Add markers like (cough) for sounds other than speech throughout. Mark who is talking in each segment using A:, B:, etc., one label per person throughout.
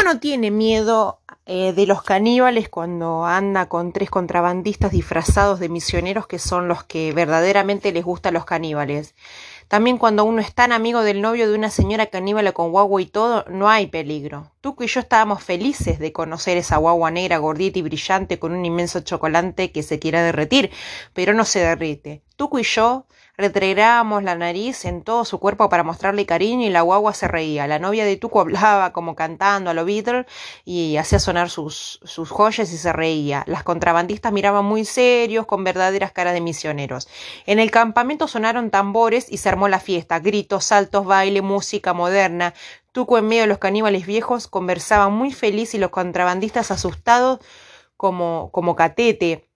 A: Uno no tiene miedo eh, de los caníbales cuando anda con tres contrabandistas disfrazados de misioneros que son los que verdaderamente les gustan los caníbales. También cuando uno es tan amigo del novio de una señora caníbala con guagua y todo, no hay peligro. Tuco y yo estábamos felices de conocer esa guagua negra gordita y brillante con un inmenso chocolate que se quiera derretir, pero no se derrite. Tuco y yo Retregábamos la nariz en todo su cuerpo para mostrarle cariño y la guagua se reía. La novia de Tuco (laughs) hablaba como cantando a lo Beatles y hacía sonar sus, sus joyas y se reía. Las contrabandistas miraban muy serios con verdaderas caras de misioneros. En el campamento sonaron tambores y se armó la fiesta. Gritos, saltos, baile, música moderna. Tuco en medio de los caníbales viejos conversaba muy feliz y los contrabandistas asustados como, como catete.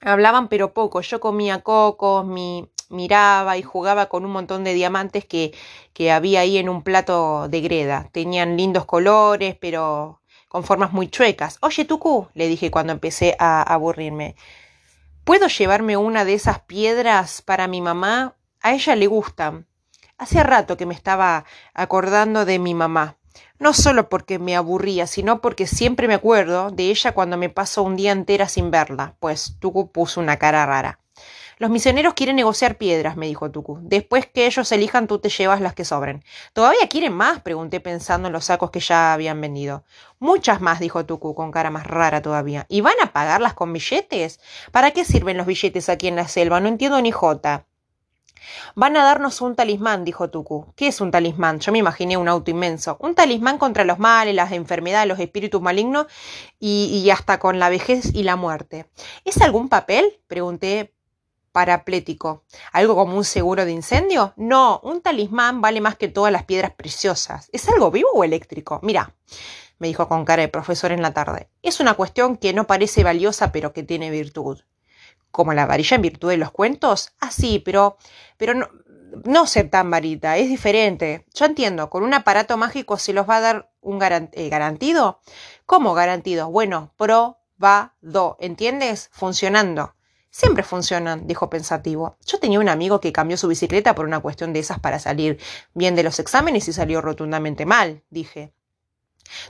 A: Hablaban pero poco. Yo comía cocos, mi miraba y jugaba con un montón de diamantes que, que había ahí en un plato de greda. Tenían lindos colores, pero con formas muy chuecas. Oye, Tucu, le dije cuando empecé a aburrirme, ¿puedo llevarme una de esas piedras para mi mamá? A ella le gustan. Hace rato que me estaba acordando de mi mamá. No solo porque me aburría, sino porque siempre me acuerdo de ella cuando me paso un día entera sin verla, pues Tucu puso una cara rara. Los misioneros quieren negociar piedras, me dijo Tuku. Después que ellos elijan, tú te llevas las que sobren. ¿Todavía quieren más? pregunté pensando en los sacos que ya habían vendido. Muchas más, dijo Tuku, con cara más rara todavía. ¿Y van a pagarlas con billetes? ¿Para qué sirven los billetes aquí en la selva? No entiendo ni jota. Van a darnos un talismán, dijo Tuku. ¿Qué es un talismán? Yo me imaginé un auto inmenso. Un talismán contra los males, las enfermedades, los espíritus malignos y, hasta con la vejez y la muerte. ¿Es algún papel? pregunté paraplético. ¿Algo como un seguro de incendio? No, un talismán vale más que todas las piedras preciosas. ¿Es algo vivo o eléctrico? Mira, me dijo con cara de profesor en la tarde. Es una cuestión que no parece valiosa pero que tiene virtud. ¿Como la varilla en virtud de los cuentos? Ah, sí, pero, pero no, no ser tan varita, es diferente. Yo entiendo, con un aparato mágico se los va a dar un eh, garantido. ¿Cómo garantido? Bueno, probado, ¿entiendes? Funcionando. Siempre funcionan, dijo pensativo. Yo tenía un amigo que cambió su bicicleta por una cuestión de esas para salir bien de los exámenes y salió rotundamente mal, dije.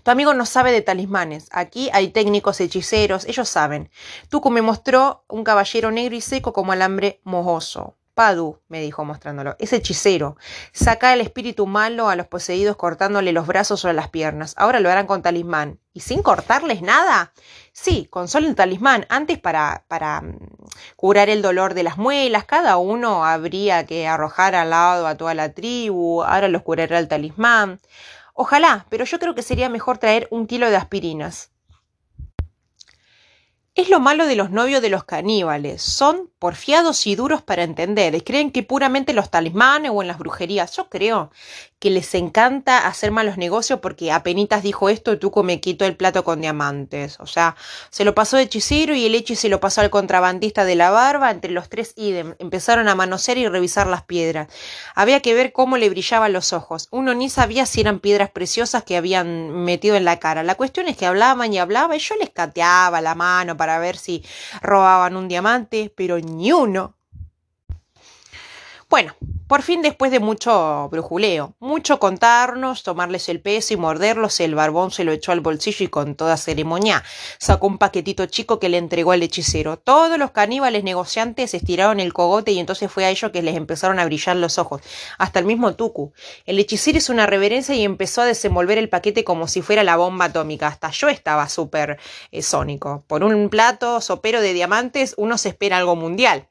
A: Tu amigo no sabe de talismanes. Aquí hay técnicos hechiceros, ellos saben. Tuco me mostró un caballero negro y seco como alambre mojoso. Padu, me dijo mostrándolo, es hechicero. Saca el espíritu malo a los poseídos cortándole los brazos o las piernas. Ahora lo harán con talismán. ¿Y sin cortarles nada? Sí, con solo el talismán. Antes para, para mm, curar el dolor de las muelas, cada uno habría que arrojar al lado a toda la tribu. Ahora los curará el talismán. Ojalá, pero yo creo que sería mejor traer un kilo de aspirinas. Es lo malo de los novios de los caníbales. Son porfiados y duros para entender. Creen que puramente los talismanes o en las brujerías. Yo creo que les encanta hacer malos negocios porque apenitas dijo esto, Tuco me quitó el plato con diamantes. O sea, se lo pasó de hechicero y el hecho se lo pasó al contrabandista de la barba. Entre los tres idem. Empezaron a manosear y revisar las piedras. Había que ver cómo le brillaban los ojos. Uno ni sabía si eran piedras preciosas que habían metido en la cara. La cuestión es que hablaban y hablaban y yo les cateaba la mano para ver si robaban un diamante, pero ni uno. Bueno, por fin después de mucho brujuleo, mucho contarnos, tomarles el peso y morderlos, el barbón se lo echó al bolsillo y con toda ceremonia sacó un paquetito chico que le entregó al hechicero. Todos los caníbales negociantes estiraron el cogote y entonces fue a ellos que les empezaron a brillar los ojos, hasta el mismo Tuku. El hechicero hizo una reverencia y empezó a desenvolver el paquete como si fuera la bomba atómica. Hasta yo estaba súper eh, sónico. Por un plato sopero de diamantes uno se espera algo mundial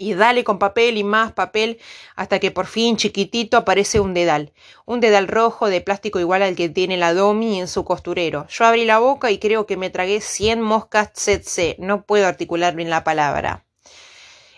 A: y dale con papel y más papel hasta que por fin chiquitito aparece un dedal. Un dedal rojo de plástico igual al que tiene la Domi en su costurero. Yo abrí la boca y creo que me tragué 100 moscas tsetse. No puedo articular bien la palabra.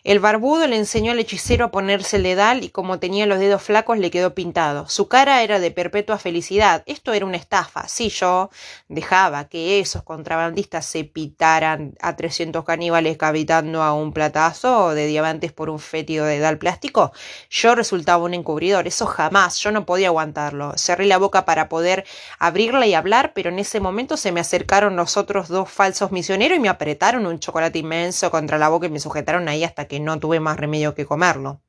A: El barbudo le enseñó al hechicero a ponerse el dedal y como tenía los dedos flacos le quedó pintado. Su cara era de perpetua felicidad. Esto era una estafa. Si yo dejaba que esos contrabandistas se pitaran a 300 caníbales cavitando a un platazo de diamantes por un fétido dedal plástico, yo resultaba un encubridor. Eso jamás. Yo no podía aguantarlo. Cerré la boca para poder abrirla y hablar, pero en ese momento se me acercaron los otros dos falsos misioneros y me apretaron un chocolate inmenso contra la boca y me sujetaron ahí hasta que que no tuve más remedio que comerlo.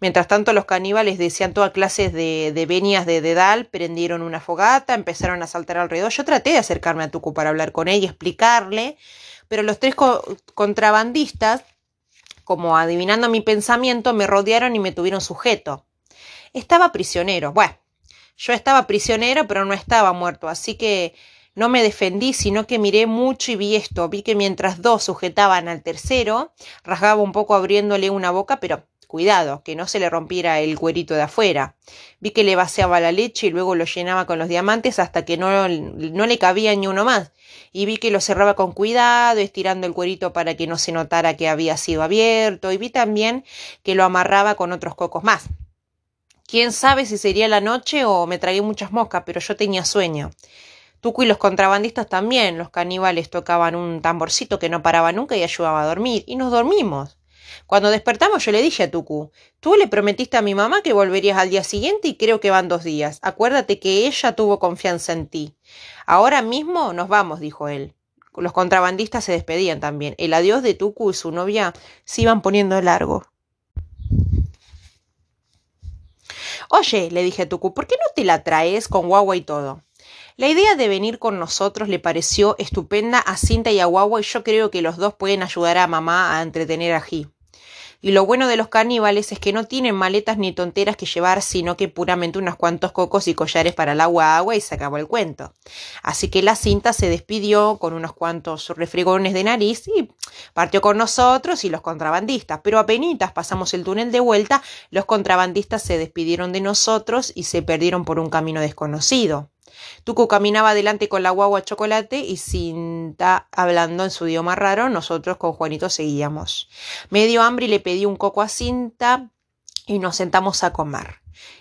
A: Mientras tanto, los caníbales decían todas clases de, de venias de dedal, prendieron una fogata, empezaron a saltar alrededor. Yo traté de acercarme a Tucu para hablar con ella y explicarle, pero los tres contrabandistas, como adivinando mi pensamiento, me rodearon y me tuvieron sujeto. Estaba prisionero. Bueno, yo estaba prisionero, pero no estaba muerto, así que no me defendí, sino que miré mucho y vi esto. Vi que mientras dos sujetaban al tercero, rasgaba un poco abriéndole una boca, pero cuidado, que no se le rompiera el cuerito de afuera. Vi que le vaciaba la leche y luego lo llenaba con los diamantes hasta que no, no le cabía ni uno más. Y vi que lo cerraba con cuidado, estirando el cuerito para que no se notara que había sido abierto. Y vi también que lo amarraba con otros cocos más. Quién sabe si sería la noche o me tragué muchas moscas, pero yo tenía sueño. Tucu y los contrabandistas también. Los caníbales tocaban un tamborcito que no paraba nunca y ayudaba a dormir. Y nos dormimos. Cuando despertamos yo le dije a Tucu, tú le prometiste a mi mamá que volverías al día siguiente y creo que van dos días. Acuérdate que ella tuvo confianza en ti. Ahora mismo nos vamos, dijo él. Los contrabandistas se despedían también. El adiós de Tucu y su novia se iban poniendo largo. Oye, le dije a Tucu, ¿por qué no te la traes con guagua y todo? La idea de venir con nosotros le pareció estupenda a Cinta y a Guagua y yo creo que los dos pueden ayudar a mamá a entretener a Ji. Y lo bueno de los caníbales es que no tienen maletas ni tonteras que llevar, sino que puramente unos cuantos cocos y collares para el agua agua y se acabó el cuento. Así que la cinta se despidió con unos cuantos refrigones de nariz y partió con nosotros y los contrabandistas. Pero apenas pasamos el túnel de vuelta, los contrabandistas se despidieron de nosotros y se perdieron por un camino desconocido. Tuco caminaba adelante con la guagua chocolate y Cinta hablando en su idioma raro, nosotros con Juanito seguíamos. Me dio hambre y le pedí un coco a Cinta y nos sentamos a comer.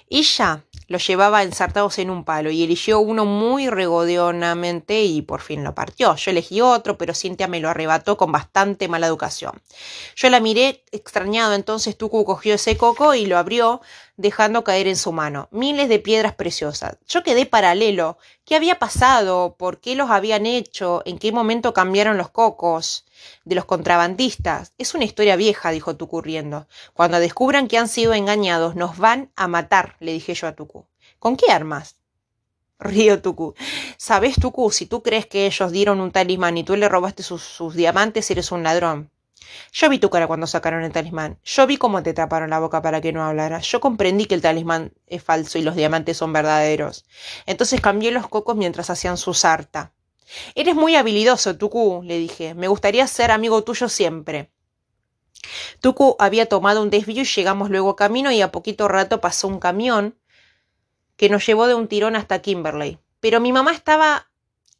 A: Ya los llevaba ensartados en un palo y eligió uno muy regodeonamente y por fin lo partió. Yo elegí otro, pero Cintia me lo arrebató con bastante mala educación. Yo la miré extrañado, entonces Tucu cogió ese coco y lo abrió, dejando caer en su mano miles de piedras preciosas. Yo quedé paralelo. ¿Qué había pasado? ¿Por qué los habían hecho? ¿En qué momento cambiaron los cocos? De los contrabandistas. Es una historia vieja, dijo Tucu riendo. Cuando descubran que han sido engañados, nos van a matar, le dije yo a Tucu. ¿Con qué armas? Río Tucu. ¿Sabes, Tucu? Si tú crees que ellos dieron un talismán y tú le robaste sus, diamantes, eres un ladrón. Yo vi tu cara cuando sacaron el talismán. Yo vi cómo te taparon la boca para que no hablaras. Yo comprendí que el talismán es falso y los diamantes son verdaderos. Entonces cambié los cocos mientras hacían su sarta. Eres muy habilidoso, Tuku, le dije. Me gustaría ser amigo tuyo siempre. Tuku había tomado un desvío y llegamos luego camino y a poquito rato pasó un camión que nos llevó de un tirón hasta Kimberley. Pero mi mamá estaba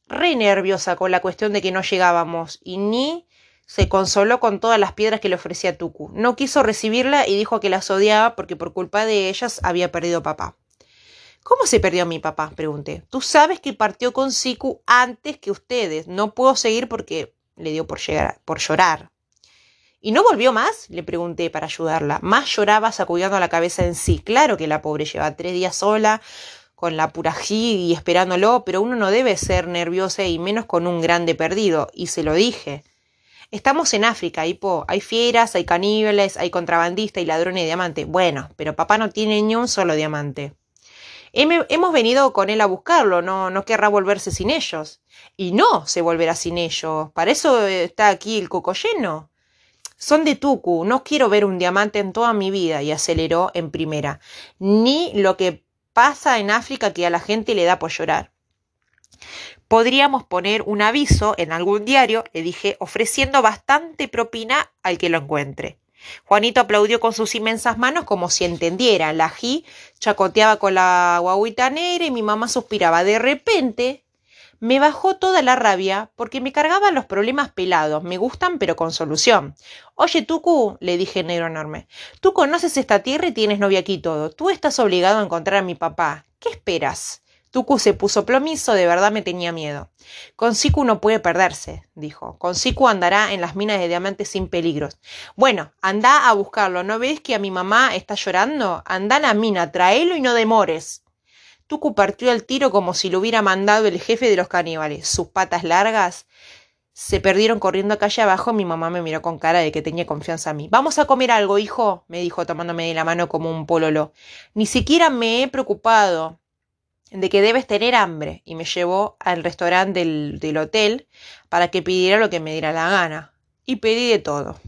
A: re nerviosa con la cuestión de que no llegábamos y ni se consoló con todas las piedras que le ofrecía Tuku. No quiso recibirla y dijo que las odiaba porque por culpa de ellas había perdido papá. ¿Cómo se perdió mi papá? pregunté. Tú sabes que partió con Siku antes que ustedes. No puedo seguir porque le dio por, llegar, por llorar. ¿Y no volvió más? le pregunté para ayudarla. Más lloraba sacudiendo la cabeza en sí. Claro que la pobre lleva tres días sola, con la purají y esperándolo, pero uno no debe ser nerviosa y menos con un grande perdido. Y se lo dije. Estamos en África, Hipo. Hay fieras, hay caníbales, hay contrabandistas y ladrones de diamante. Bueno, pero papá no tiene ni un solo diamante. Hemos venido con él a buscarlo, no, no querrá volverse sin ellos. Y no se volverá sin ellos. Para eso está aquí el coco lleno. Son de Tuku, no quiero ver un diamante en toda mi vida, y aceleró en primera. Ni lo que pasa en África que a la gente le da por llorar podríamos poner un aviso en algún diario, le dije, ofreciendo bastante propina al que lo encuentre. Juanito aplaudió con sus inmensas manos como si entendiera. La Ji chacoteaba con la guaguita negra y mi mamá suspiraba. De repente me bajó toda la rabia porque me cargaban los problemas pelados. Me gustan pero con solución. Oye, Tucu, le dije negro enorme, tú conoces esta tierra y tienes novia aquí todo. Tú estás obligado a encontrar a mi papá. ¿Qué esperas? Tuku se puso plomizo, de verdad me tenía miedo. Con Siku no puede perderse, dijo. Con Siku andará en las minas de diamantes sin peligros. Bueno, anda a buscarlo. ¿No ves que a mi mamá está llorando? Anda a la mina, tráelo y no demores. Tuku partió el tiro como si lo hubiera mandado el jefe de los caníbales. Sus patas largas se perdieron corriendo calle abajo. Mi mamá me miró con cara de que tenía confianza en mí. Vamos a comer algo, hijo, me dijo tomándome de la mano como un pololo. Ni siquiera me he preocupado de que debes tener hambre y me llevó al restaurante del, del hotel para que pidiera lo que me diera la gana. Y pedí de todo.